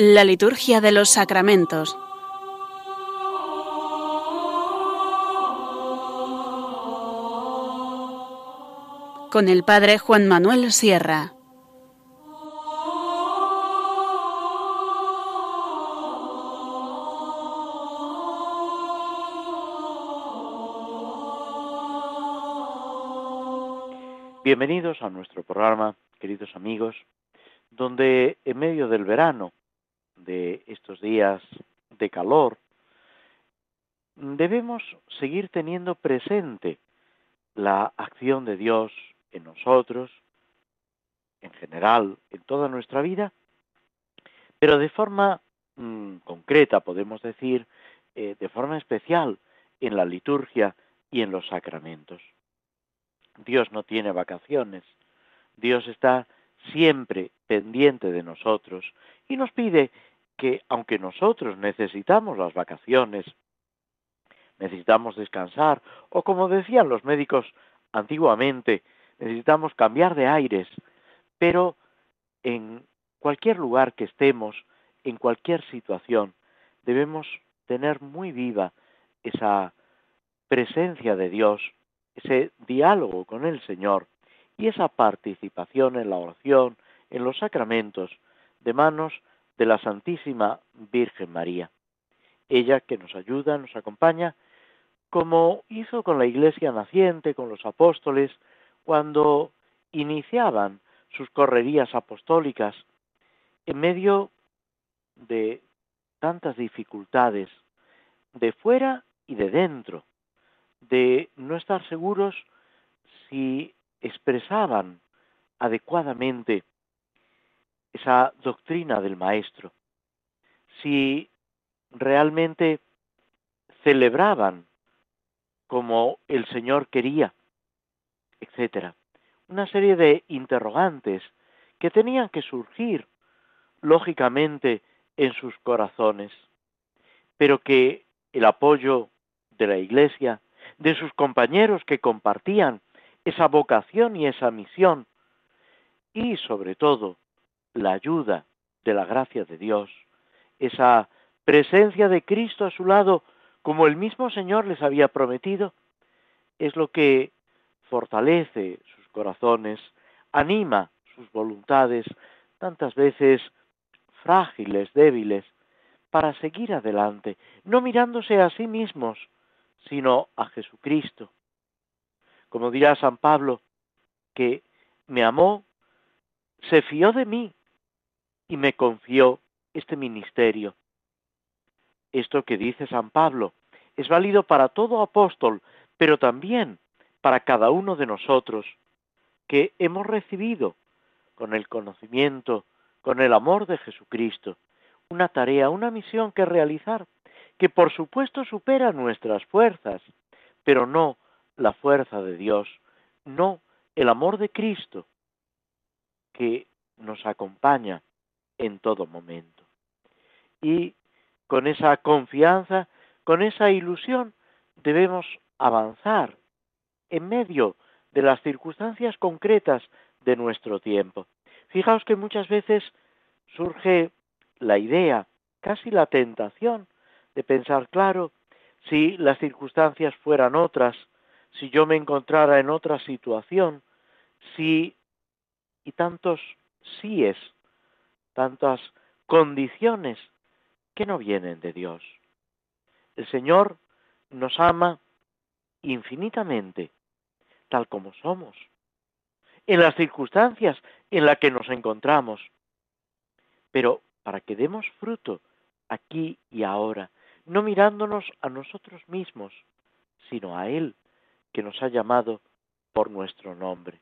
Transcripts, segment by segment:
La liturgia de los sacramentos. Con el Padre Juan Manuel Sierra. Bienvenidos a nuestro programa, queridos amigos, donde en medio del verano, de estos días de calor, debemos seguir teniendo presente la acción de Dios en nosotros, en general, en toda nuestra vida, pero de forma mm, concreta, podemos decir, eh, de forma especial, en la liturgia y en los sacramentos. Dios no tiene vacaciones. Dios está siempre pendiente de nosotros y nos pide que, aunque nosotros necesitamos las vacaciones, necesitamos descansar, o como decían los médicos antiguamente, necesitamos cambiar de aires, pero en cualquier lugar que estemos, en cualquier situación, debemos tener muy viva esa presencia de Dios ese diálogo con el Señor y esa participación en la oración, en los sacramentos, de manos de la Santísima Virgen María. Ella que nos ayuda, nos acompaña, como hizo con la iglesia naciente, con los apóstoles, cuando iniciaban sus correrías apostólicas en medio de tantas dificultades, de fuera y de dentro, de no estar seguros si expresaban adecuadamente esa doctrina del maestro, si realmente celebraban como el Señor quería, etcétera. Una serie de interrogantes que tenían que surgir lógicamente en sus corazones, pero que el apoyo de la Iglesia de sus compañeros que compartían esa vocación y esa misión, y sobre todo la ayuda de la gracia de Dios, esa presencia de Cristo a su lado, como el mismo Señor les había prometido, es lo que fortalece sus corazones, anima sus voluntades, tantas veces frágiles, débiles, para seguir adelante, no mirándose a sí mismos, sino a Jesucristo. Como dirá San Pablo, que me amó, se fió de mí y me confió este ministerio. Esto que dice San Pablo es válido para todo apóstol, pero también para cada uno de nosotros, que hemos recibido con el conocimiento, con el amor de Jesucristo, una tarea, una misión que realizar que por supuesto supera nuestras fuerzas, pero no la fuerza de Dios, no el amor de Cristo que nos acompaña en todo momento. Y con esa confianza, con esa ilusión, debemos avanzar en medio de las circunstancias concretas de nuestro tiempo. Fijaos que muchas veces surge la idea, casi la tentación, de pensar, claro, si las circunstancias fueran otras, si yo me encontrara en otra situación, si y tantos síes, tantas condiciones que no vienen de Dios. El Señor nos ama infinitamente, tal como somos, en las circunstancias en las que nos encontramos. Pero para que demos fruto aquí y ahora, no mirándonos a nosotros mismos, sino a Él, que nos ha llamado por nuestro nombre.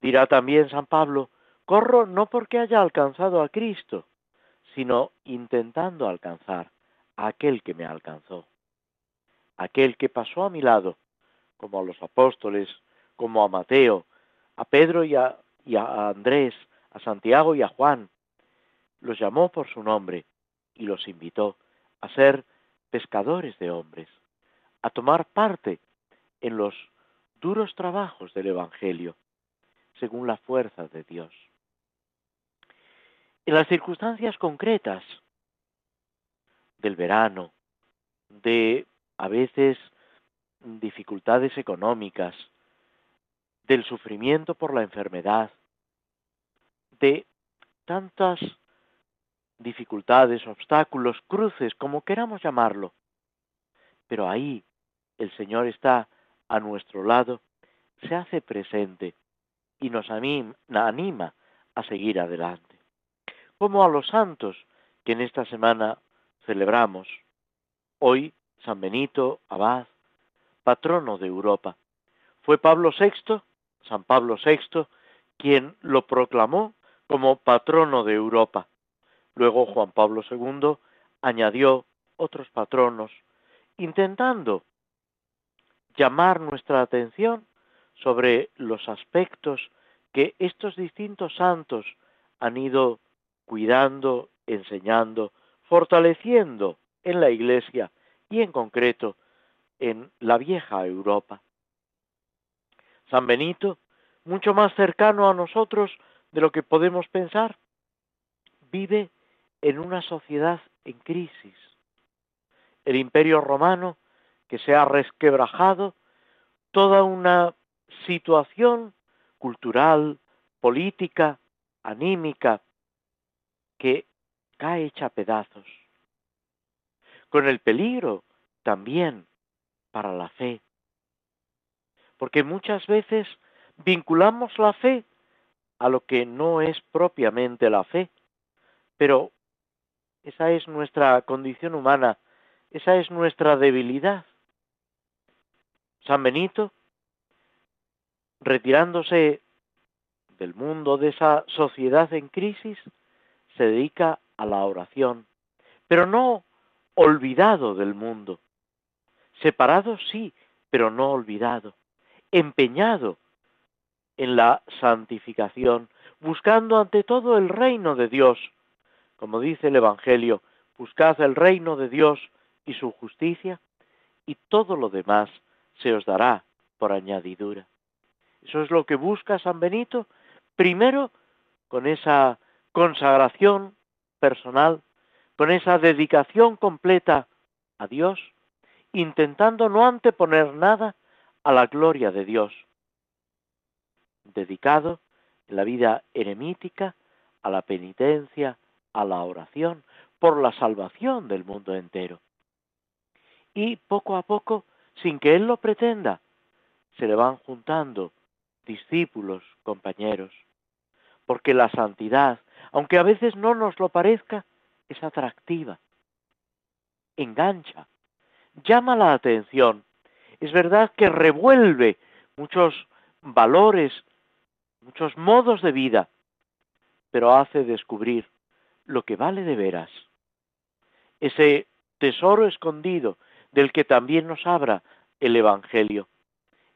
Dirá también San Pablo, corro no porque haya alcanzado a Cristo, sino intentando alcanzar a aquel que me alcanzó, aquel que pasó a mi lado, como a los apóstoles, como a Mateo, a Pedro y a, y a Andrés, a Santiago y a Juan, los llamó por su nombre y los invitó a ser pescadores de hombres, a tomar parte en los duros trabajos del Evangelio, según la fuerza de Dios. En las circunstancias concretas del verano, de a veces dificultades económicas, del sufrimiento por la enfermedad, de tantas dificultades, obstáculos, cruces, como queramos llamarlo. Pero ahí el Señor está a nuestro lado, se hace presente y nos anima, a seguir adelante. Como a los santos que en esta semana celebramos. Hoy San Benito, abad, patrono de Europa. Fue Pablo VI, San Pablo VI, quien lo proclamó como patrono de Europa. Luego Juan Pablo II añadió otros patronos, intentando llamar nuestra atención sobre los aspectos que estos distintos santos han ido cuidando, enseñando, fortaleciendo en la Iglesia y en concreto en la vieja Europa. San Benito, mucho más cercano a nosotros de lo que podemos pensar, vive en una sociedad en crisis. El imperio romano, que se ha resquebrajado, toda una situación cultural, política, anímica, que cae hecha pedazos. Con el peligro también para la fe. Porque muchas veces vinculamos la fe a lo que no es propiamente la fe, pero esa es nuestra condición humana, esa es nuestra debilidad. San Benito, retirándose del mundo de esa sociedad en crisis, se dedica a la oración, pero no olvidado del mundo. Separado sí, pero no olvidado. Empeñado en la santificación, buscando ante todo el reino de Dios. Como dice el Evangelio, buscad el reino de Dios y su justicia, y todo lo demás se os dará por añadidura. Eso es lo que busca San Benito, primero con esa consagración personal, con esa dedicación completa a Dios, intentando no anteponer nada a la gloria de Dios, dedicado en la vida eremítica a la penitencia, a la oración, por la salvación del mundo entero. Y poco a poco, sin que él lo pretenda, se le van juntando discípulos, compañeros, porque la santidad, aunque a veces no nos lo parezca, es atractiva, engancha, llama la atención. Es verdad que revuelve muchos valores, muchos modos de vida, pero hace descubrir lo que vale de veras. Ese tesoro escondido del que también nos abra el Evangelio,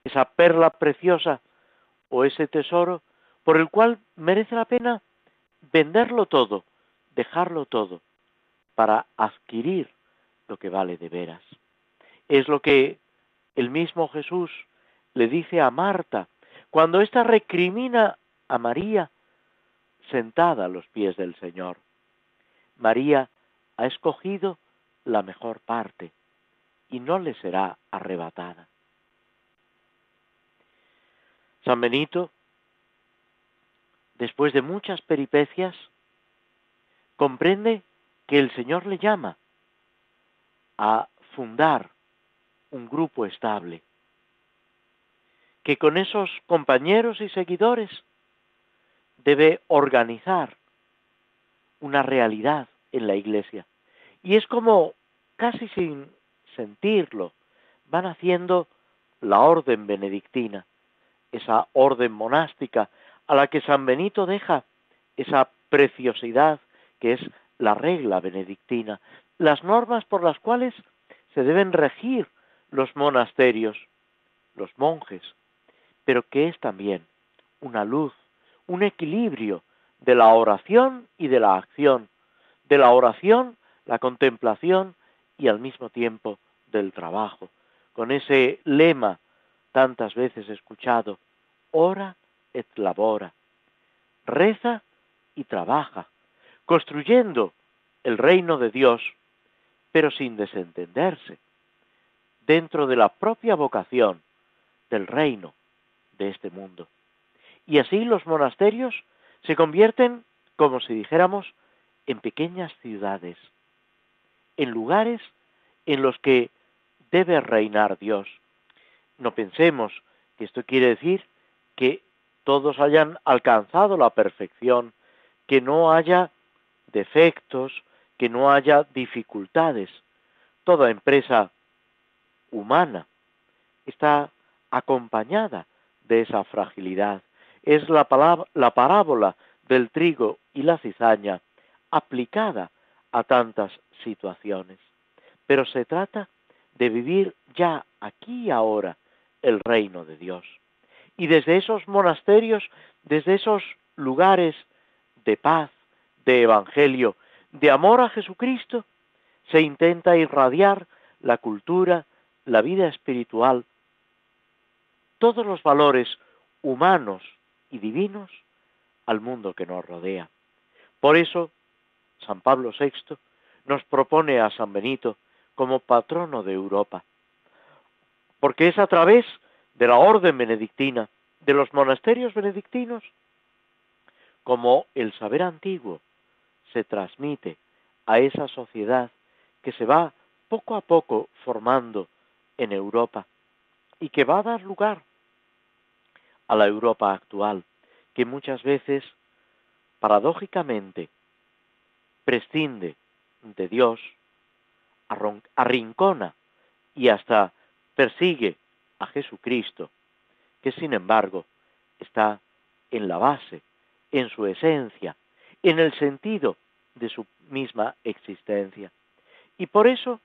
esa perla preciosa o ese tesoro por el cual merece la pena venderlo todo, dejarlo todo, para adquirir lo que vale de veras. Es lo que el mismo Jesús le dice a Marta cuando ésta recrimina a María sentada a los pies del Señor. María ha escogido la mejor parte y no le será arrebatada. San Benito después de muchas peripecias, comprende que el Señor le llama a fundar un grupo estable, que con esos compañeros y seguidores debe organizar una realidad en la iglesia. Y es como, casi sin sentirlo, van haciendo la orden benedictina, esa orden monástica a la que San Benito deja esa preciosidad que es la regla benedictina, las normas por las cuales se deben regir los monasterios, los monjes, pero que es también una luz, un equilibrio de la oración y de la acción, de la oración, la contemplación y al mismo tiempo del trabajo, con ese lema tantas veces escuchado, ora et labora. Reza y trabaja, construyendo el reino de Dios, pero sin desentenderse, dentro de la propia vocación del reino de este mundo. Y así los monasterios se convierten, como si dijéramos, en pequeñas ciudades, en lugares en los que debe reinar Dios. No pensemos que esto quiere decir que todos hayan alcanzado la perfección, que no haya defectos, que no haya dificultades. Toda empresa humana está acompañada de esa fragilidad. Es la, la parábola del trigo y la cizaña aplicada a tantas situaciones. Pero se trata de vivir ya aquí y ahora el reino de Dios. Y desde esos monasterios, desde esos lugares de paz, de evangelio, de amor a Jesucristo, se intenta irradiar la cultura, la vida espiritual, todos los valores humanos y divinos al mundo que nos rodea. Por eso, San Pablo VI nos propone a San Benito como patrono de Europa, porque es a través de la orden benedictina, de los monasterios benedictinos, como el saber antiguo se transmite a esa sociedad que se va poco a poco formando en Europa y que va a dar lugar a la Europa actual, que muchas veces, paradójicamente, prescinde de Dios, arrincona y hasta persigue a Jesucristo, que sin embargo está en la base, en su esencia, en el sentido de su misma existencia. Y por eso,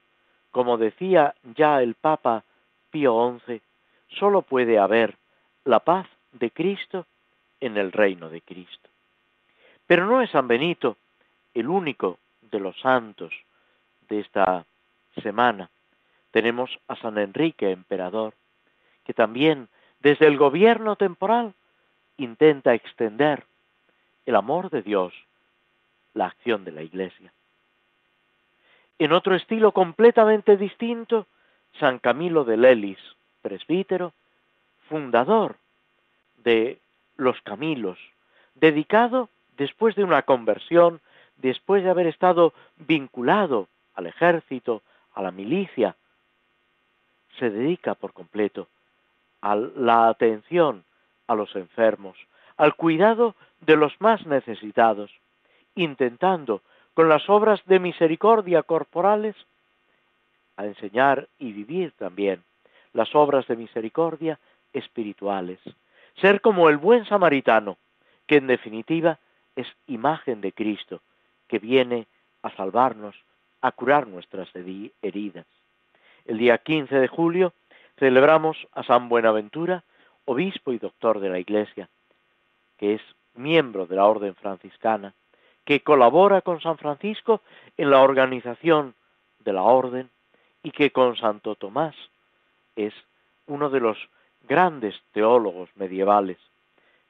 como decía ya el Papa Pío XI, sólo puede haber la paz de Cristo en el reino de Cristo. Pero no es San Benito el único de los santos de esta semana. Tenemos a San Enrique, emperador, que también desde el gobierno temporal intenta extender el amor de Dios, la acción de la Iglesia. En otro estilo completamente distinto, San Camilo de Lelis, presbítero, fundador de los Camilos, dedicado después de una conversión, después de haber estado vinculado al ejército, a la milicia, se dedica por completo a la atención a los enfermos, al cuidado de los más necesitados, intentando con las obras de misericordia corporales a enseñar y vivir también las obras de misericordia espirituales. Ser como el buen samaritano, que en definitiva es imagen de Cristo, que viene a salvarnos, a curar nuestras heridas. El día 15 de julio celebramos a San Buenaventura, obispo y doctor de la Iglesia, que es miembro de la Orden franciscana, que colabora con San Francisco en la organización de la Orden y que con Santo Tomás es uno de los grandes teólogos medievales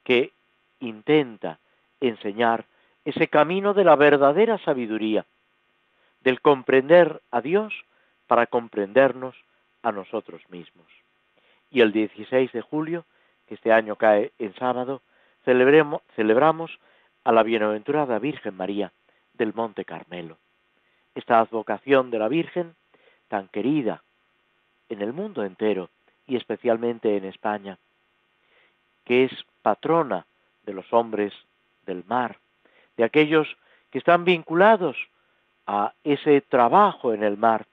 que intenta enseñar ese camino de la verdadera sabiduría, del comprender a Dios para comprendernos a nosotros mismos. Y el 16 de julio, que este año cae en sábado, celebramos a la bienaventurada Virgen María del Monte Carmelo. Esta advocación de la Virgen, tan querida en el mundo entero y especialmente en España, que es patrona de los hombres del mar, de aquellos que están vinculados a ese trabajo en el mar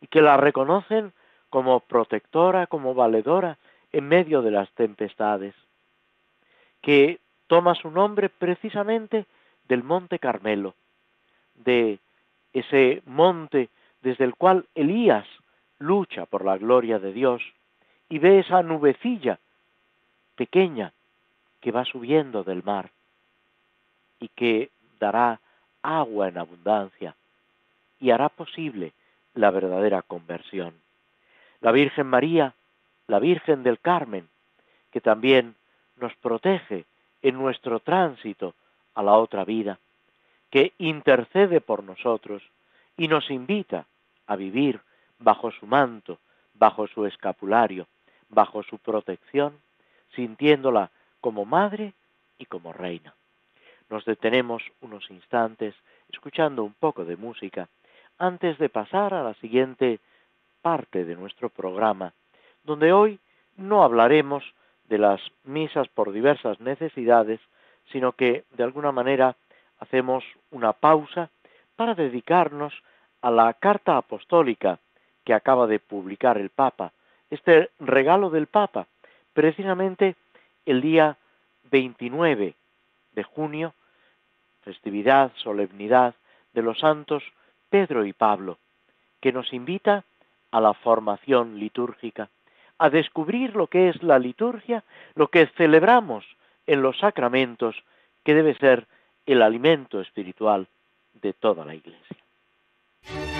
y que la reconocen como protectora, como valedora en medio de las tempestades, que toma su nombre precisamente del monte Carmelo, de ese monte desde el cual Elías lucha por la gloria de Dios y ve esa nubecilla pequeña que va subiendo del mar y que dará agua en abundancia y hará posible la verdadera conversión. La Virgen María, la Virgen del Carmen, que también nos protege en nuestro tránsito a la otra vida, que intercede por nosotros y nos invita a vivir bajo su manto, bajo su escapulario, bajo su protección, sintiéndola como madre y como reina. Nos detenemos unos instantes escuchando un poco de música antes de pasar a la siguiente parte de nuestro programa, donde hoy no hablaremos de las misas por diversas necesidades, sino que de alguna manera hacemos una pausa para dedicarnos a la carta apostólica que acaba de publicar el Papa, este regalo del Papa, precisamente el día 29 de junio, festividad, solemnidad de los santos Pedro y Pablo, que nos invita a la formación litúrgica, a descubrir lo que es la liturgia, lo que celebramos en los sacramentos, que debe ser el alimento espiritual de toda la Iglesia.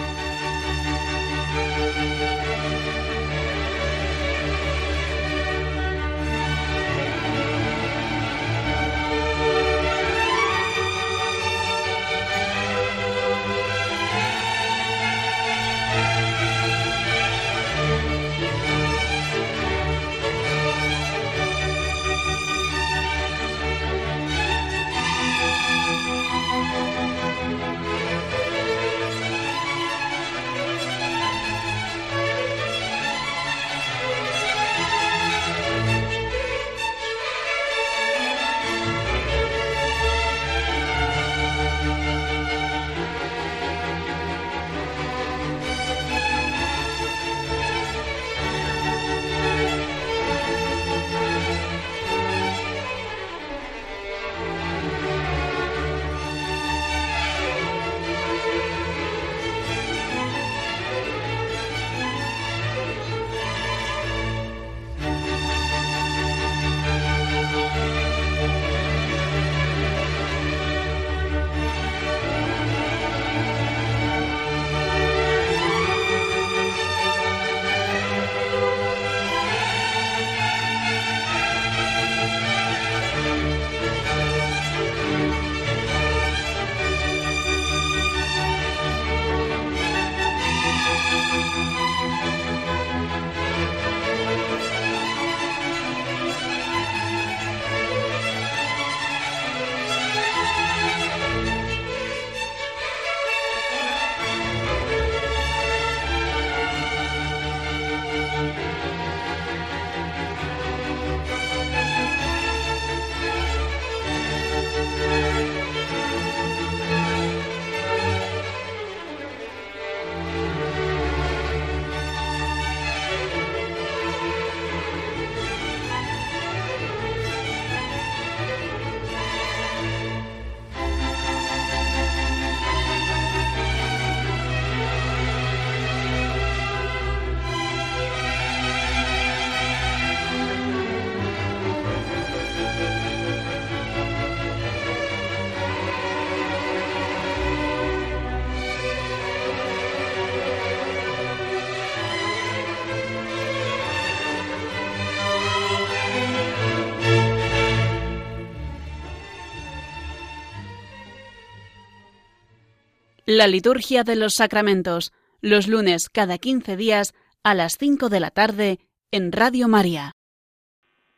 La liturgia de los sacramentos, los lunes cada 15 días a las 5 de la tarde en Radio María.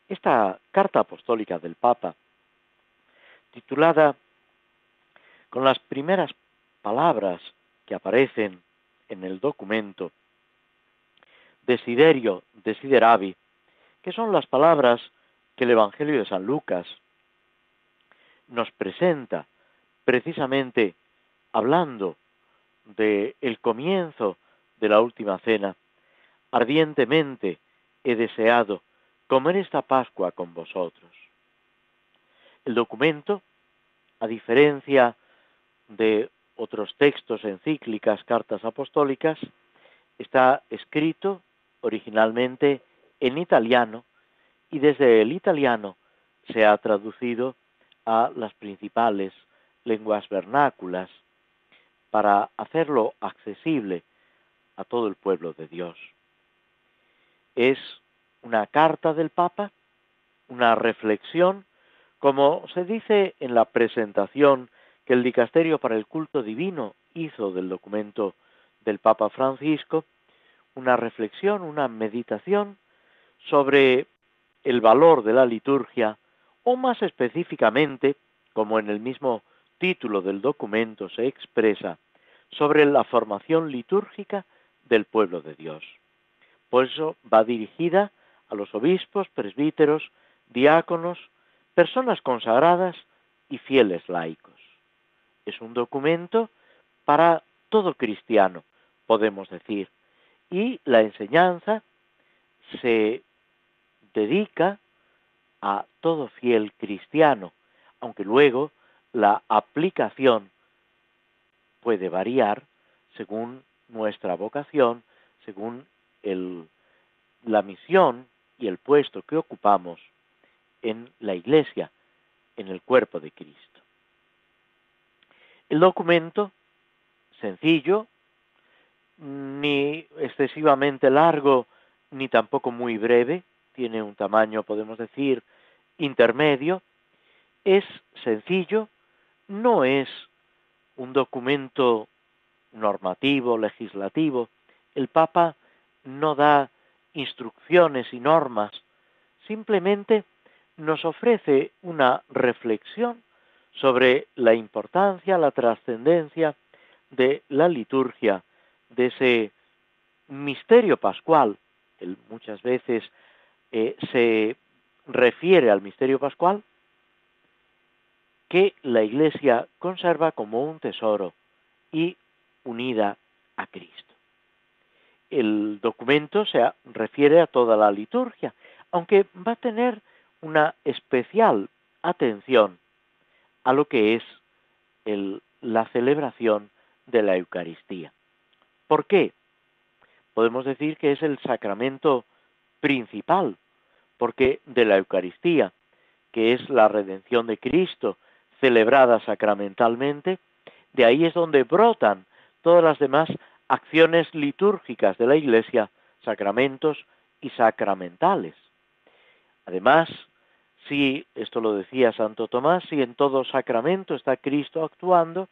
Esta carta apostólica del Papa, titulada con las primeras palabras que aparecen en el documento, Desiderio, Desideravi, que son las palabras que el Evangelio de San Lucas nos presenta precisamente hablando de el comienzo de la última cena, ardientemente he deseado comer esta Pascua con vosotros. El documento, a diferencia de otros textos, encíclicas, cartas apostólicas, está escrito originalmente en italiano y desde el italiano se ha traducido a las principales lenguas vernáculas para hacerlo accesible a todo el pueblo de Dios. Es una carta del Papa, una reflexión, como se dice en la presentación que el Dicasterio para el Culto Divino hizo del documento del Papa Francisco una reflexión, una meditación sobre el valor de la liturgia o más específicamente, como en el mismo título del documento se expresa, sobre la formación litúrgica del pueblo de Dios. Por eso va dirigida a los obispos, presbíteros, diáconos, personas consagradas y fieles laicos. Es un documento para todo cristiano, podemos decir, y la enseñanza se dedica a todo fiel cristiano, aunque luego la aplicación puede variar según nuestra vocación, según el, la misión y el puesto que ocupamos en la Iglesia, en el cuerpo de Cristo. El documento, sencillo, ni excesivamente largo, ni tampoco muy breve, tiene un tamaño, podemos decir, intermedio, es sencillo, no es un documento normativo, legislativo. El Papa no da instrucciones y normas, simplemente nos ofrece una reflexión sobre la importancia, la trascendencia de la liturgia, de ese misterio pascual. Él muchas veces eh, se refiere al misterio pascual que la Iglesia conserva como un tesoro y unida a Cristo. El documento se refiere a toda la liturgia, aunque va a tener una especial atención a lo que es la celebración de la Eucaristía. ¿Por qué? Podemos decir que es el sacramento principal, porque de la Eucaristía, que es la redención de Cristo celebrada sacramentalmente, de ahí es donde brotan todas las demás acciones litúrgicas de la Iglesia, sacramentos y sacramentales. Además, si, esto lo decía Santo Tomás, si en todo sacramento está Cristo actuando,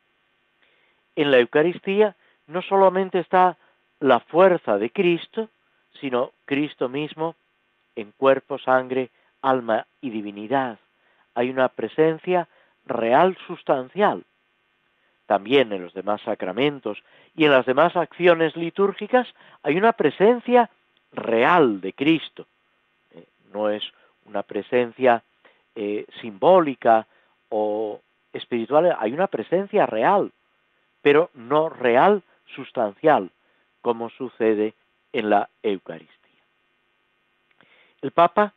en la Eucaristía no solamente está la fuerza de Cristo, sino Cristo mismo en cuerpo, sangre, alma y divinidad. Hay una presencia real sustancial. También en los demás sacramentos y en las demás acciones litúrgicas hay una presencia real de Cristo. Eh, no es una presencia eh, simbólica o espiritual, hay una presencia real, pero no real sustancial, como sucede en la Eucaristía. El Papa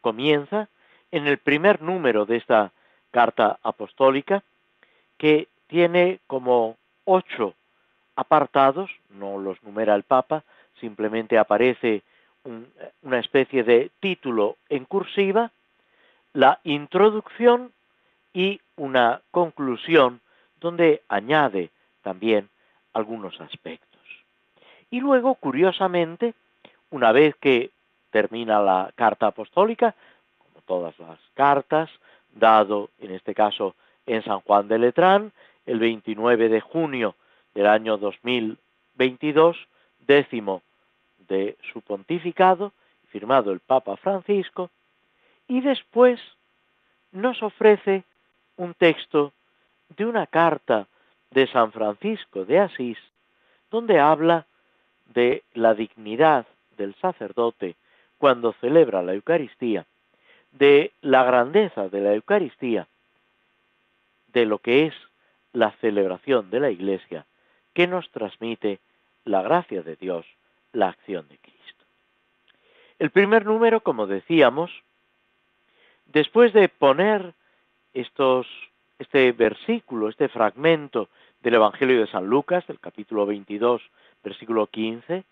comienza en el primer número de esta carta apostólica, que tiene como ocho apartados, no los numera el Papa, simplemente aparece una especie de título en cursiva, la introducción y una conclusión donde añade también algunos aspectos. Y luego, curiosamente, una vez que termina la carta apostólica, como todas las cartas, dado en este caso en San Juan de Letrán, el 29 de junio del año 2022, décimo de su pontificado, firmado el Papa Francisco, y después nos ofrece un texto de una carta de San Francisco de Asís, donde habla de la dignidad del sacerdote cuando celebra la Eucaristía, de la grandeza de la Eucaristía, de lo que es la celebración de la Iglesia, que nos transmite la gracia de Dios, la acción de Cristo. El primer número, como decíamos, después de poner estos, este versículo, este fragmento del Evangelio de San Lucas, del capítulo 22, versículo 15,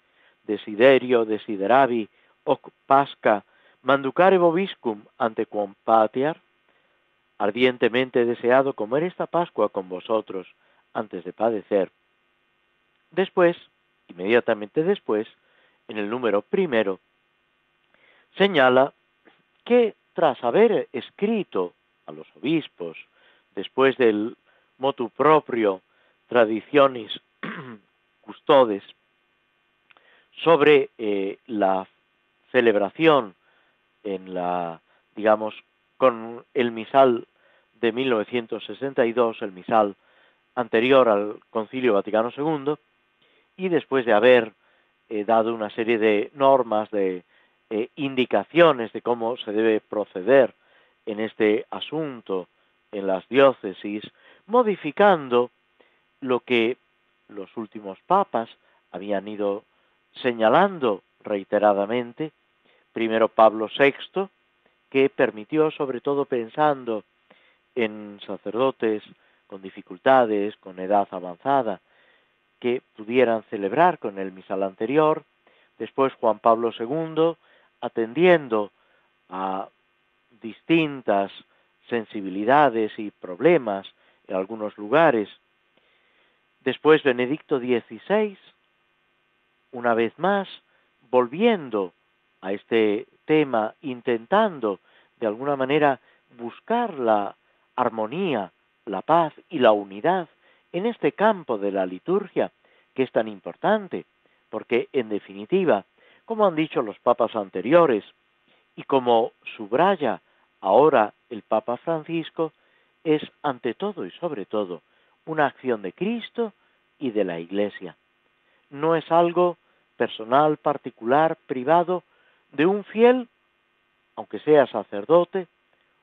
desiderio, desideravi, hoc pasca, manducare vobiscum ante quam patiar, ardientemente deseado comer esta Pascua con vosotros antes de padecer. Después, inmediatamente después, en el número primero, señala que tras haber escrito a los obispos, después del motu proprio tradiciones custodes sobre eh, la celebración en la, digamos, con el misal de 1962, el misal anterior al Concilio Vaticano II, y después de haber eh, dado una serie de normas, de eh, indicaciones de cómo se debe proceder en este asunto en las diócesis, modificando lo que los últimos papas habían ido señalando reiteradamente, primero Pablo VI, que permitió, sobre todo pensando en sacerdotes con dificultades, con edad avanzada, que pudieran celebrar con el misal anterior, después Juan Pablo II, atendiendo a distintas sensibilidades y problemas en algunos lugares. Después Benedicto XVI, una vez más, volviendo a este tema, intentando de alguna manera buscar la armonía, la paz y la unidad en este campo de la liturgia que es tan importante, porque en definitiva, como han dicho los papas anteriores, y como subraya ahora el Papa Francisco, es ante todo y sobre todo una acción de Cristo y de la Iglesia. No es algo personal, particular, privado, de un fiel, aunque sea sacerdote,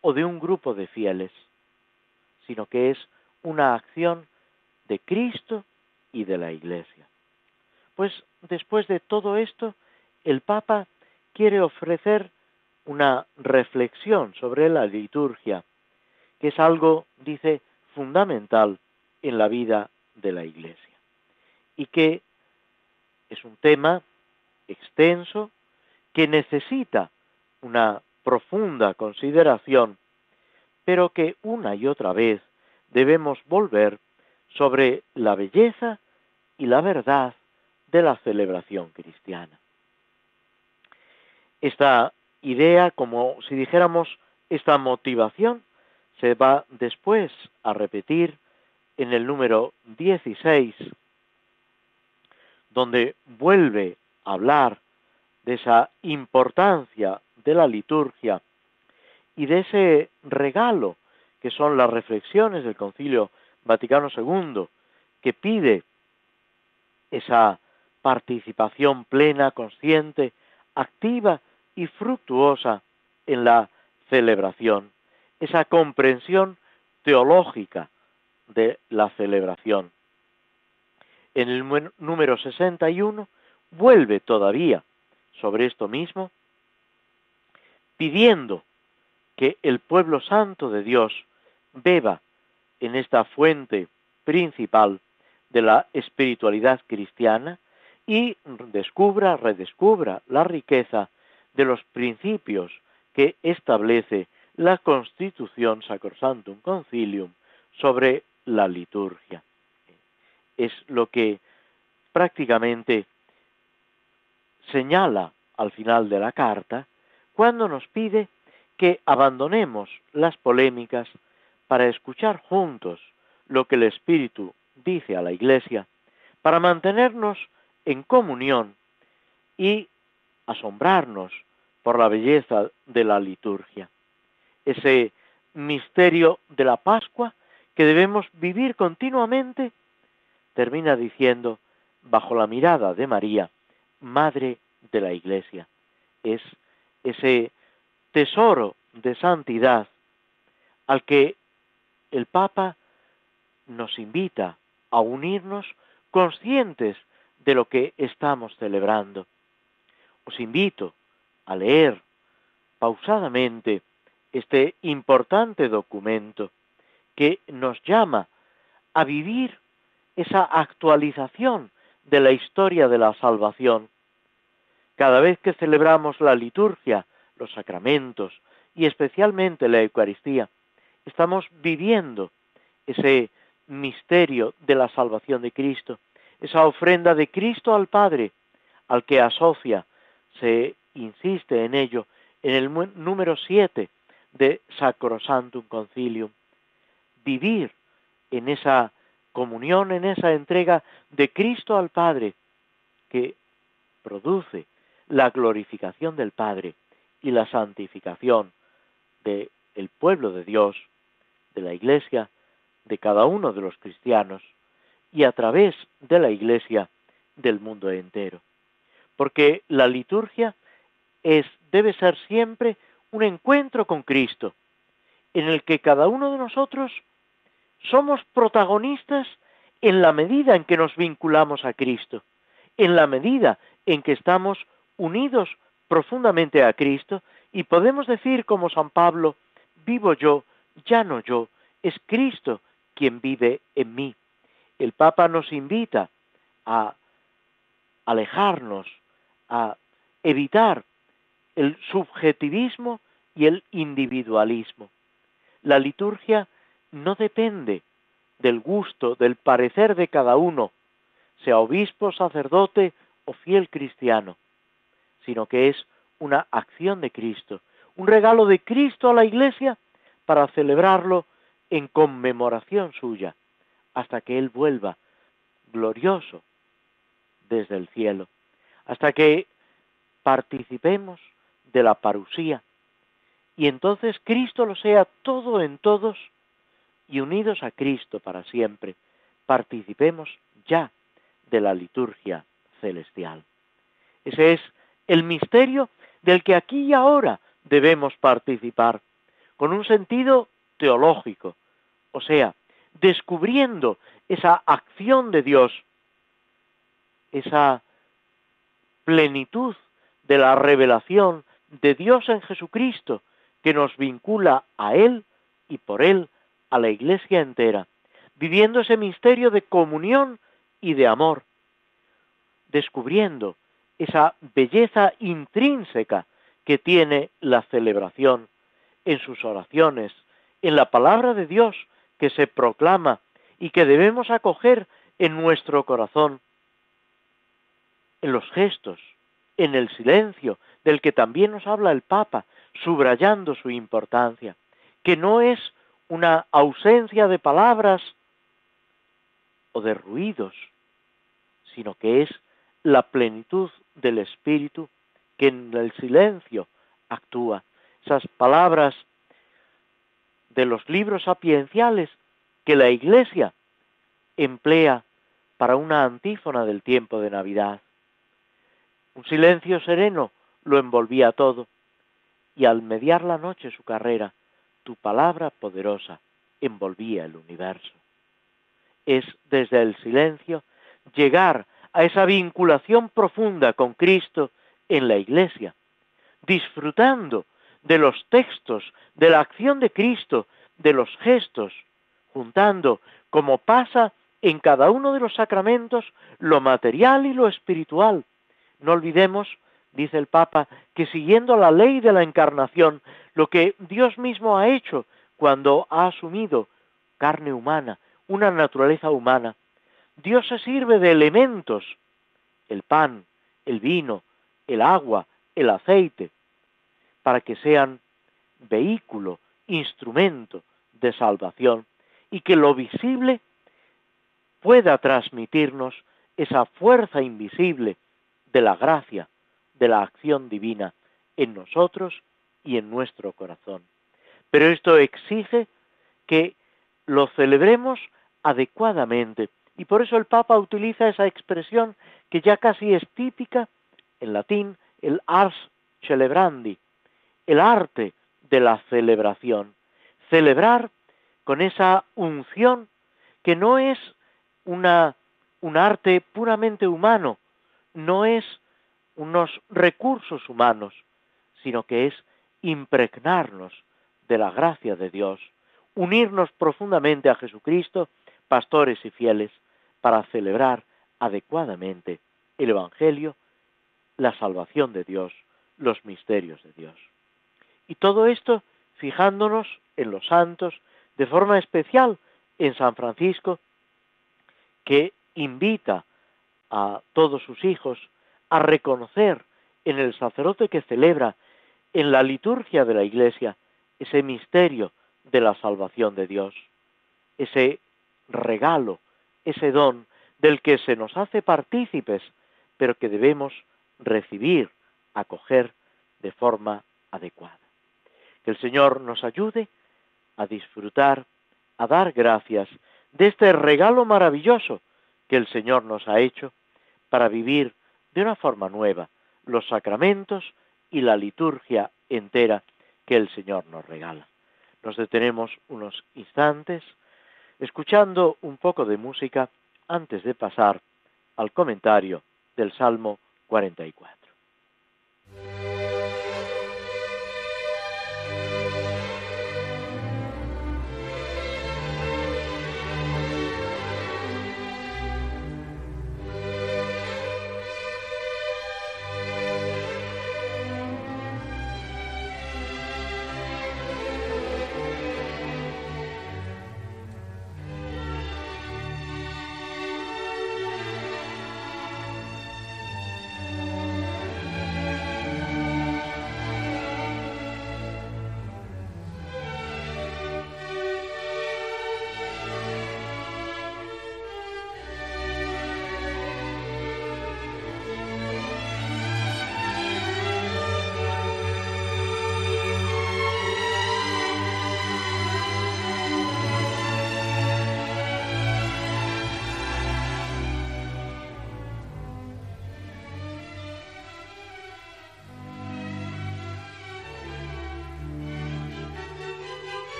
o de un grupo de fieles, sino que es una acción de Cristo y de la Iglesia. Pues después de todo esto, el Papa quiere ofrecer una reflexión sobre la liturgia, que es algo, dice, fundamental en la vida de la Iglesia, y que es un tema extenso que necesita una profunda consideración, pero que una y otra vez debemos volver sobre la belleza y la verdad de la celebración cristiana. Esta idea, como si dijéramos, esta motivación se va después a repetir en el número 16, donde vuelve a hablar de esa importancia de la liturgia y de ese regalo que son las reflexiones del Concilio Vaticano II, que pide esa participación plena, consciente, activa y fructuosa en la celebración, esa comprensión teológica de la celebración. En el número 61 vuelve todavía sobre esto mismo, pidiendo que el pueblo santo de Dios beba en esta fuente principal de la espiritualidad cristiana y descubra, redescubra la riqueza de los principios que establece la Constitución Sacrosantum Concilium sobre la liturgia. Es lo que prácticamente señala al final de la carta cuando nos pide que abandonemos las polémicas para escuchar juntos lo que el Espíritu dice a la Iglesia, para mantenernos en comunión y asombrarnos por la belleza de la liturgia. Ese misterio de la Pascua que debemos vivir continuamente, termina diciendo, bajo la mirada de María, Madre de la Iglesia. Es ese tesoro de santidad al que el Papa nos invita a unirnos conscientes de lo que estamos celebrando. Os invito a leer pausadamente este importante documento que nos llama a vivir esa actualización de la historia de la salvación. Cada vez que celebramos la liturgia, los sacramentos y especialmente la Eucaristía, estamos viviendo ese misterio de la salvación de Cristo, esa ofrenda de Cristo al Padre, al que asocia, se insiste en ello, en el número 7 de Sacrosantum Concilium. Vivir en esa comunión, en esa entrega de Cristo al Padre, que produce la glorificación del Padre y la santificación del pueblo de Dios, de la Iglesia, de cada uno de los cristianos y a través de la Iglesia del mundo entero. Porque la liturgia es, debe ser siempre un encuentro con Cristo, en el que cada uno de nosotros somos protagonistas en la medida en que nos vinculamos a Cristo, en la medida en que estamos unidos profundamente a Cristo y podemos decir como San Pablo, vivo yo, ya no yo, es Cristo quien vive en mí. El Papa nos invita a alejarnos, a evitar el subjetivismo y el individualismo. La liturgia no depende del gusto, del parecer de cada uno, sea obispo, sacerdote o fiel cristiano, sino que es una acción de Cristo, un regalo de Cristo a la Iglesia para celebrarlo en conmemoración suya, hasta que Él vuelva glorioso desde el cielo, hasta que participemos de la parusía, y entonces Cristo lo sea todo en todos, y unidos a Cristo para siempre, participemos ya de la liturgia celestial. Ese es el misterio del que aquí y ahora debemos participar, con un sentido teológico, o sea, descubriendo esa acción de Dios, esa plenitud de la revelación de Dios en Jesucristo, que nos vincula a Él y por Él a la Iglesia entera, viviendo ese misterio de comunión y de amor, descubriendo esa belleza intrínseca que tiene la celebración en sus oraciones, en la palabra de Dios que se proclama y que debemos acoger en nuestro corazón, en los gestos, en el silencio, del que también nos habla el Papa, subrayando su importancia, que no es una ausencia de palabras o de ruidos, sino que es la plenitud del Espíritu que en el silencio actúa. Esas palabras de los libros sapienciales que la Iglesia emplea para una antífona del tiempo de Navidad. Un silencio sereno lo envolvía todo, y al mediar la noche su carrera, tu palabra poderosa envolvía el universo. Es desde el silencio llegar a esa vinculación profunda con Cristo en la Iglesia, disfrutando de los textos, de la acción de Cristo, de los gestos, juntando, como pasa en cada uno de los sacramentos, lo material y lo espiritual. No olvidemos, dice el Papa, que siguiendo la ley de la encarnación, lo que Dios mismo ha hecho cuando ha asumido carne humana, una naturaleza humana, Dios se sirve de elementos, el pan, el vino, el agua, el aceite, para que sean vehículo, instrumento de salvación y que lo visible pueda transmitirnos esa fuerza invisible de la gracia, de la acción divina en nosotros y en nuestro corazón. Pero esto exige que lo celebremos adecuadamente. Y por eso el Papa utiliza esa expresión que ya casi es típica en latín, el ars celebrandi, el arte de la celebración. Celebrar con esa unción que no es una, un arte puramente humano, no es unos recursos humanos, sino que es impregnarnos de la gracia de Dios, unirnos profundamente a Jesucristo, pastores y fieles, para celebrar adecuadamente el Evangelio, la salvación de Dios, los misterios de Dios. Y todo esto fijándonos en los santos, de forma especial en San Francisco, que invita a todos sus hijos a reconocer en el sacerdote que celebra en la liturgia de la Iglesia ese misterio de la salvación de Dios, ese regalo, ese don del que se nos hace partícipes, pero que debemos recibir, acoger de forma adecuada. Que el Señor nos ayude a disfrutar, a dar gracias de este regalo maravilloso que el Señor nos ha hecho para vivir de una forma nueva los sacramentos y la liturgia entera que el Señor nos regala. Nos detenemos unos instantes escuchando un poco de música antes de pasar al comentario del Salmo 44.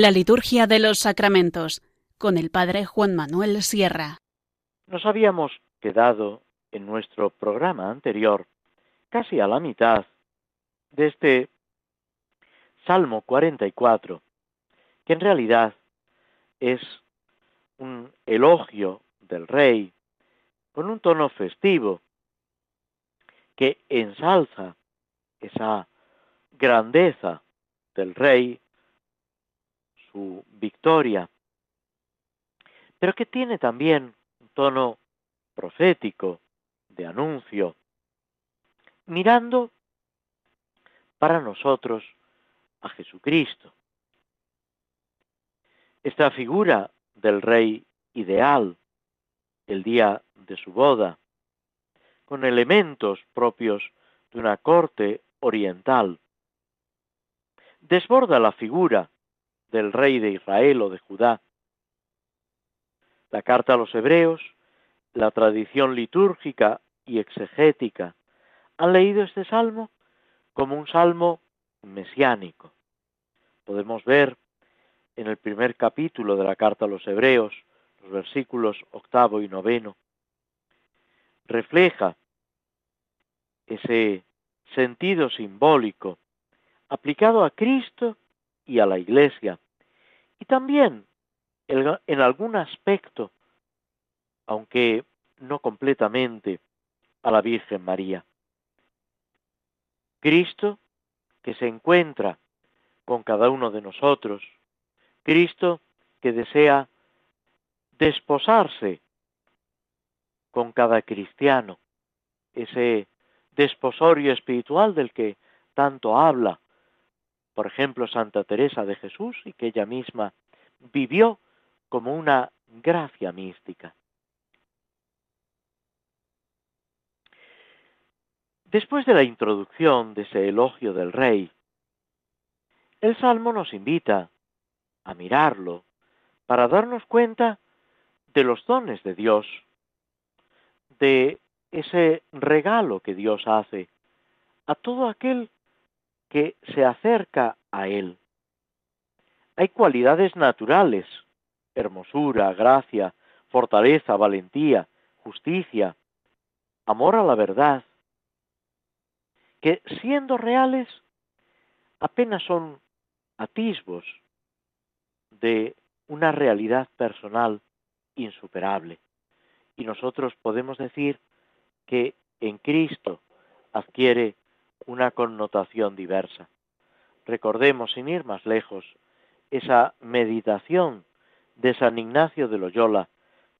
La liturgia de los sacramentos con el Padre Juan Manuel Sierra. Nos habíamos quedado en nuestro programa anterior casi a la mitad de este Salmo 44, que en realidad es un elogio del rey con un tono festivo que ensalza esa grandeza del rey victoria, pero que tiene también un tono profético, de anuncio, mirando para nosotros a Jesucristo. Esta figura del rey ideal, el día de su boda, con elementos propios de una corte oriental, desborda la figura del rey de Israel o de Judá. La carta a los hebreos, la tradición litúrgica y exegética han leído este salmo como un salmo mesiánico. Podemos ver en el primer capítulo de la carta a los hebreos, los versículos octavo y noveno, refleja ese sentido simbólico aplicado a Cristo y a la Iglesia, y también en algún aspecto, aunque no completamente, a la Virgen María. Cristo que se encuentra con cada uno de nosotros, Cristo que desea desposarse con cada cristiano, ese desposorio espiritual del que tanto habla, por ejemplo, Santa Teresa de Jesús y que ella misma vivió como una gracia mística. Después de la introducción de ese elogio del rey, el Salmo nos invita a mirarlo para darnos cuenta de los dones de Dios, de ese regalo que Dios hace a todo aquel que se acerca a Él. Hay cualidades naturales, hermosura, gracia, fortaleza, valentía, justicia, amor a la verdad, que siendo reales apenas son atisbos de una realidad personal insuperable. Y nosotros podemos decir que en Cristo adquiere una connotación diversa. Recordemos, sin ir más lejos, esa meditación de San Ignacio de Loyola,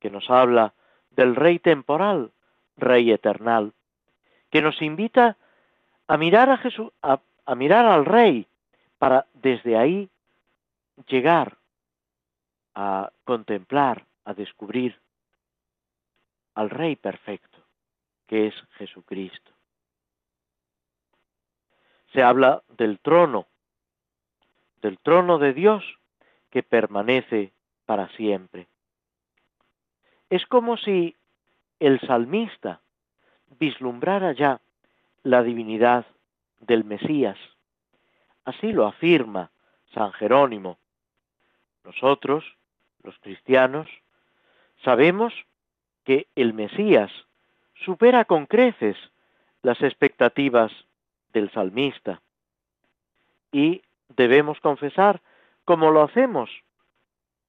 que nos habla del Rey temporal, Rey eternal, que nos invita a mirar a Jesús, a, a mirar al Rey, para desde ahí llegar a contemplar, a descubrir al Rey perfecto, que es Jesucristo. Se habla del trono, del trono de Dios que permanece para siempre. Es como si el salmista vislumbrara ya la divinidad del Mesías. Así lo afirma San Jerónimo. Nosotros, los cristianos, sabemos que el Mesías supera con creces las expectativas del salmista y debemos confesar, como lo hacemos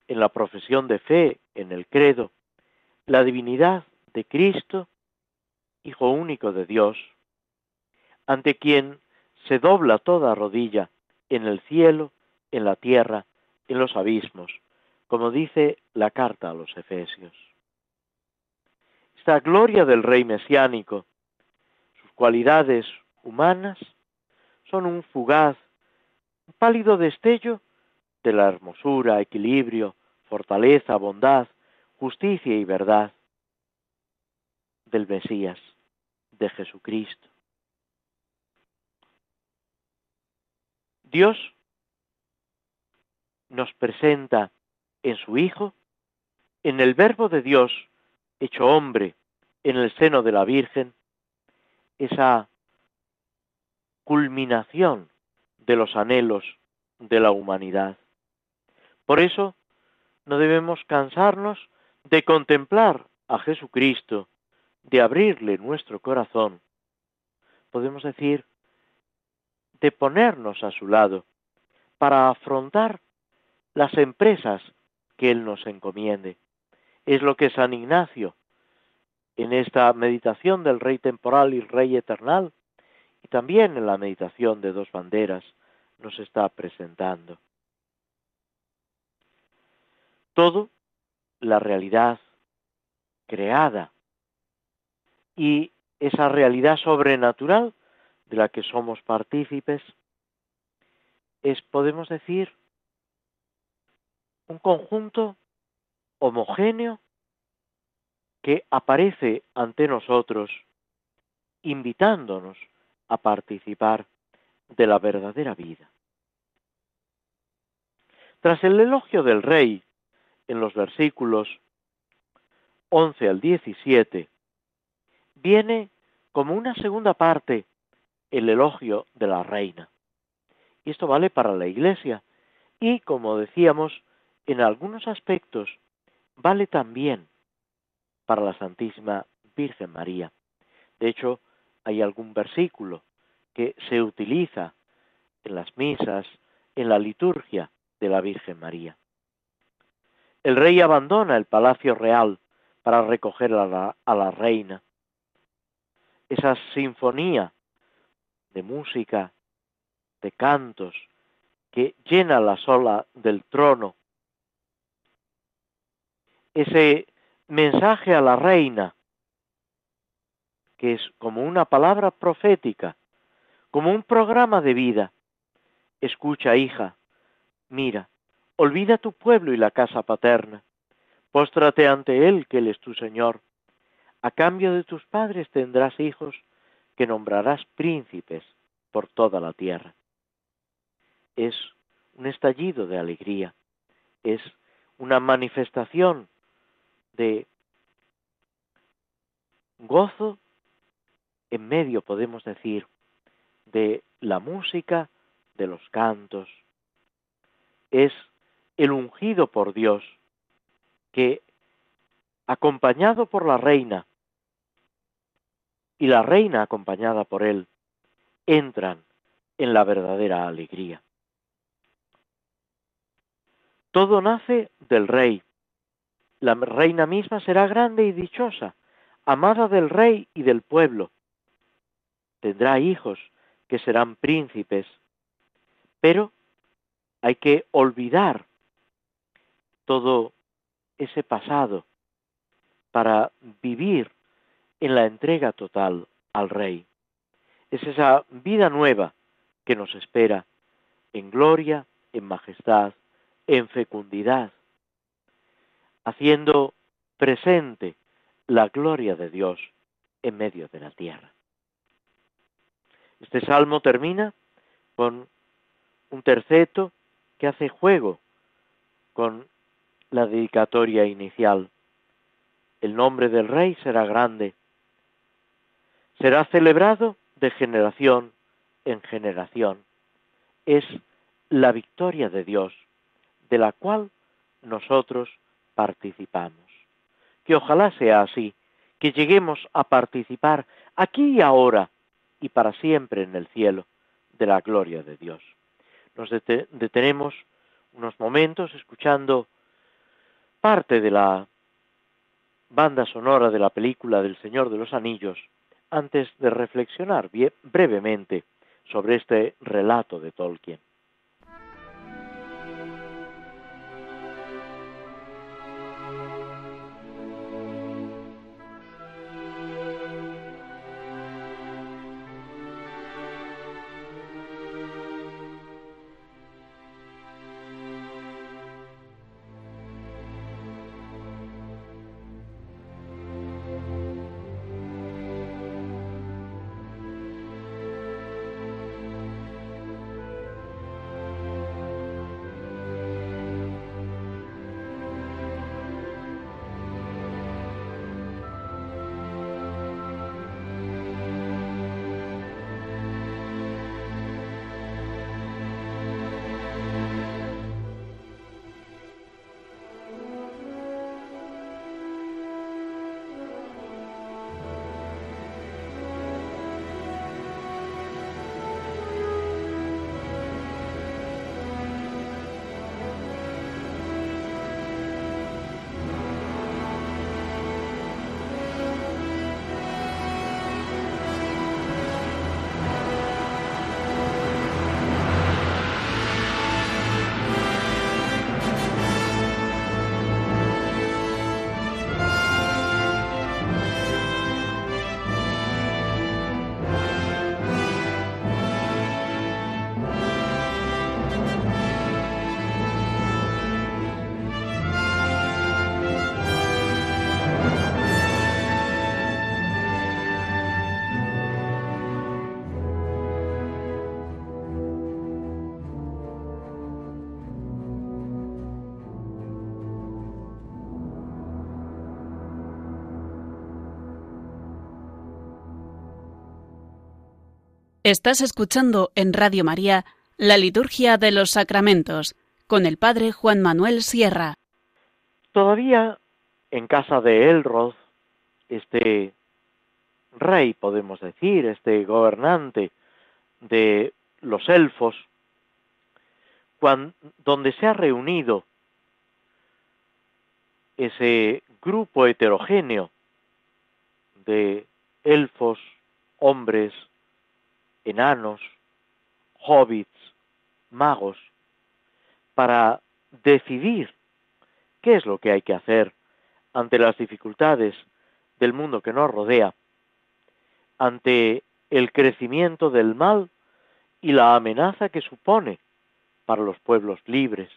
en la profesión de fe, en el credo, la divinidad de Cristo, Hijo único de Dios, ante quien se dobla toda rodilla en el cielo, en la tierra, en los abismos, como dice la carta a los Efesios. Esta gloria del Rey mesiánico, sus cualidades humanas, son un fugaz, un pálido destello de la hermosura, equilibrio, fortaleza, bondad, justicia y verdad del Mesías, de Jesucristo. Dios nos presenta en su Hijo, en el Verbo de Dios hecho hombre en el seno de la Virgen, esa culminación de los anhelos de la humanidad. Por eso no debemos cansarnos de contemplar a Jesucristo, de abrirle nuestro corazón. Podemos decir, de ponernos a su lado para afrontar las empresas que Él nos encomiende. Es lo que San Ignacio, en esta meditación del Rey temporal y Rey eternal, también en la meditación de dos banderas, nos está presentando. Todo la realidad creada y esa realidad sobrenatural de la que somos partícipes es, podemos decir, un conjunto homogéneo que aparece ante nosotros invitándonos a participar de la verdadera vida. Tras el elogio del rey en los versículos 11 al 17, viene como una segunda parte el elogio de la reina. Y esto vale para la Iglesia y, como decíamos, en algunos aspectos vale también para la Santísima Virgen María. De hecho, hay algún versículo que se utiliza en las misas, en la liturgia de la Virgen María. El rey abandona el palacio real para recoger a la, reina. Esa sinfonía de música, de cantos, que llena la sola del trono. Ese mensaje a la reina, que es como una palabra profética, como un programa de vida. Escucha, hija, mira, olvida tu pueblo y la casa paterna, póstrate ante Él, que Él es tu Señor. A cambio de tus padres tendrás hijos que nombrarás príncipes por toda la tierra. Es un estallido de alegría, es una manifestación de gozo en medio, podemos decir, de la música, de los cantos. Es el ungido por Dios que, acompañado por la reina, y la reina acompañada por él, entran en la verdadera alegría. Todo nace del rey. La reina misma será grande y dichosa, amada del rey y del pueblo. Tendrá hijos que serán príncipes, pero hay que olvidar todo ese pasado para vivir en la entrega total al Rey. Es esa vida nueva que nos espera en gloria, en majestad, en fecundidad, haciendo presente la gloria de Dios en medio de la tierra. Este salmo termina con un terceto que hace juego con la dedicatoria inicial. El nombre del rey será grande, será celebrado de generación en generación. Es la victoria de Dios, de la cual nosotros participamos. Que ojalá sea así, que lleguemos a participar aquí y ahora y para siempre en el cielo de la gloria de Dios. Nos detenemos unos momentos escuchando parte de la banda sonora de la película del Señor de los Anillos antes de reflexionar brevemente sobre este relato de Tolkien. Estás escuchando en Radio María la Liturgia de los Sacramentos con el Padre Juan Manuel Sierra. Todavía en casa de Elrod, este rey, podemos decir, este gobernante de los elfos, donde se ha reunido ese grupo heterogéneo de elfos, hombres, enanos, hobbits, magos, para decidir qué es lo que hay que hacer ante las dificultades del mundo que nos rodea, ante el crecimiento del mal y la amenaza que supone para los pueblos libres,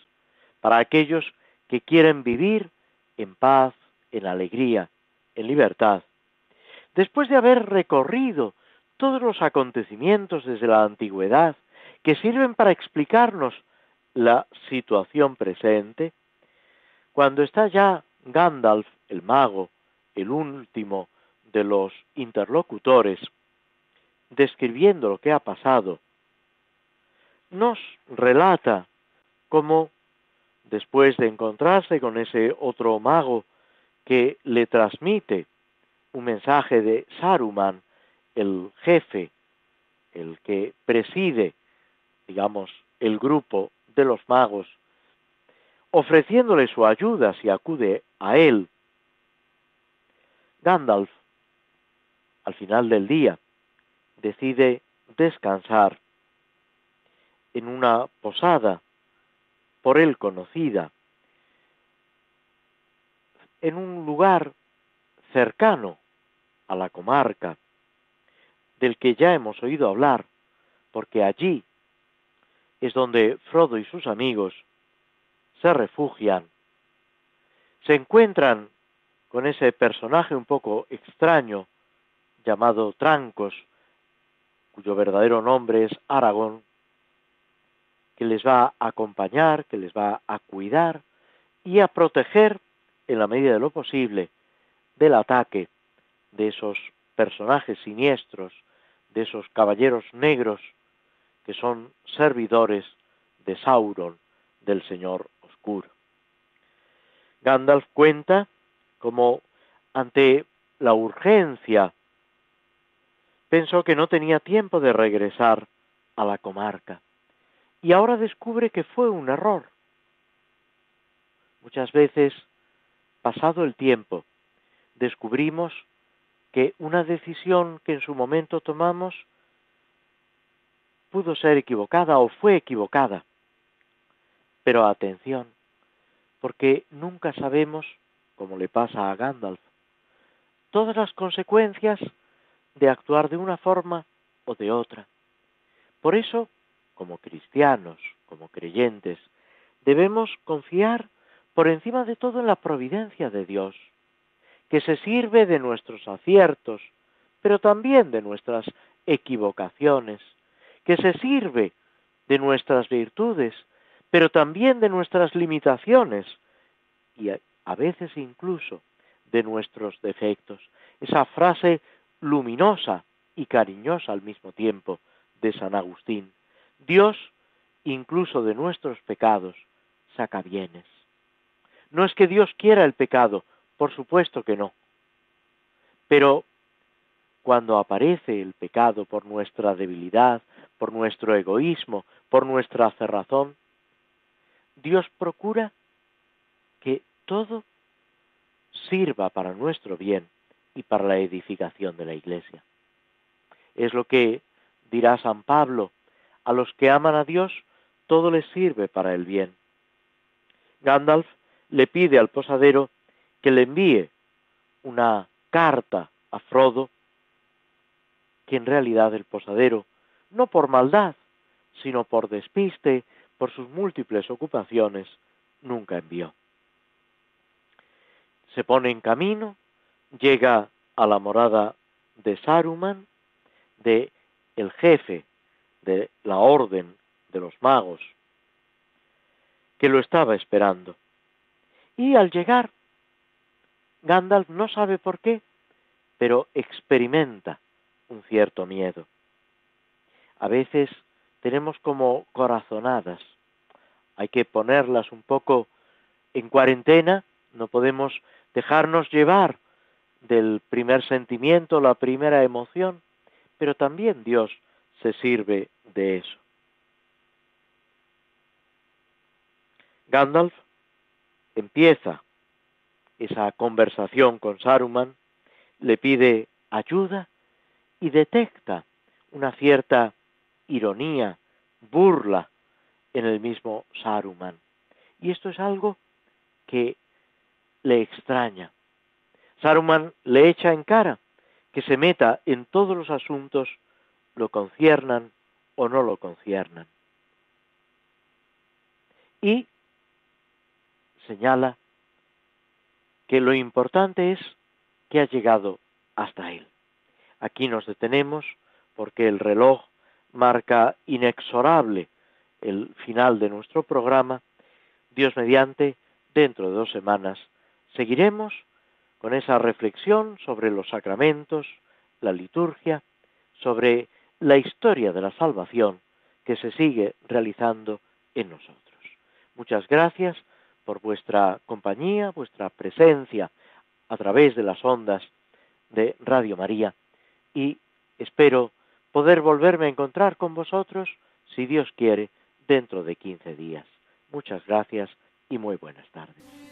para aquellos que quieren vivir en paz, en alegría, en libertad. Después de haber recorrido todos los acontecimientos desde la antigüedad que sirven para explicarnos la situación presente, cuando está ya Gandalf, el mago, el último de los interlocutores, describiendo lo que ha pasado, nos relata cómo, después de encontrarse con ese otro mago que le transmite un mensaje de Saruman, el jefe, el que preside, digamos, el grupo de los magos, ofreciéndole su ayuda si acude a él. Gandalf, al final del día, decide descansar en una posada por él conocida, en un lugar cercano a la comarca, del que ya hemos oído hablar, porque allí es donde Frodo y sus amigos se refugian, se encuentran con ese personaje un poco extraño llamado Trancos, cuyo verdadero nombre es Aragón, que les va a acompañar, que les va a cuidar y a proteger en la medida de lo posible del ataque de esos personajes siniestros, de esos caballeros negros que son servidores de Sauron, del Señor Oscuro. Gandalf cuenta como ante la urgencia pensó que no tenía tiempo de regresar a la comarca y ahora descubre que fue un error. Muchas veces, pasado el tiempo, descubrimos que una decisión que en su momento tomamos pudo ser equivocada o fue equivocada. Pero atención, porque nunca sabemos, como le pasa a Gandalf, todas las consecuencias de actuar de una forma o de otra. Por eso, como cristianos, como creyentes, debemos confiar por encima de todo en la providencia de Dios, que se sirve de nuestros aciertos, pero también de nuestras equivocaciones, que se sirve de nuestras virtudes, pero también de nuestras limitaciones y a veces incluso de nuestros defectos. Esa frase luminosa y cariñosa al mismo tiempo de San Agustín. Dios, incluso de nuestros pecados, saca bienes. No es que Dios quiera el pecado, por supuesto que no. Pero cuando aparece el pecado por nuestra debilidad, por nuestro egoísmo, por nuestra cerrazón, Dios procura que todo sirva para nuestro bien y para la edificación de la Iglesia. Es lo que dirá San Pablo, a los que aman a Dios, todo les sirve para el bien. Gandalf le pide al posadero que le envíe una carta a Frodo que en realidad el posadero, no por maldad, sino por despiste, por sus múltiples ocupaciones, nunca envió. Se pone en camino, llega a la morada de Saruman, de el jefe de la orden de los magos, que lo estaba esperando. Y al llegar, Gandalf no sabe por qué, pero experimenta un cierto miedo. A veces tenemos como corazonadas, hay que ponerlas un poco en cuarentena, no podemos dejarnos llevar del primer sentimiento, la primera emoción, pero también Dios se sirve de eso. Gandalf empieza esa conversación con Saruman, le pide ayuda y detecta una cierta ironía, burla en el mismo Saruman. Y esto es algo que le extraña. Saruman le echa en cara que se meta en todos los asuntos, lo conciernan o no lo conciernan. Y señala que lo importante es que ha llegado hasta él. Aquí nos detenemos porque el reloj marca inexorable el final de nuestro programa. Dios mediante, dentro de dos semanas, seguiremos con esa reflexión sobre los sacramentos, la liturgia, sobre la historia de la salvación que se sigue realizando en nosotros. Muchas gracias por vuestra compañía, vuestra presencia a través de las ondas de Radio María y espero poder volverme a encontrar con vosotros, si Dios quiere, dentro de 15 días. Muchas gracias y muy buenas tardes.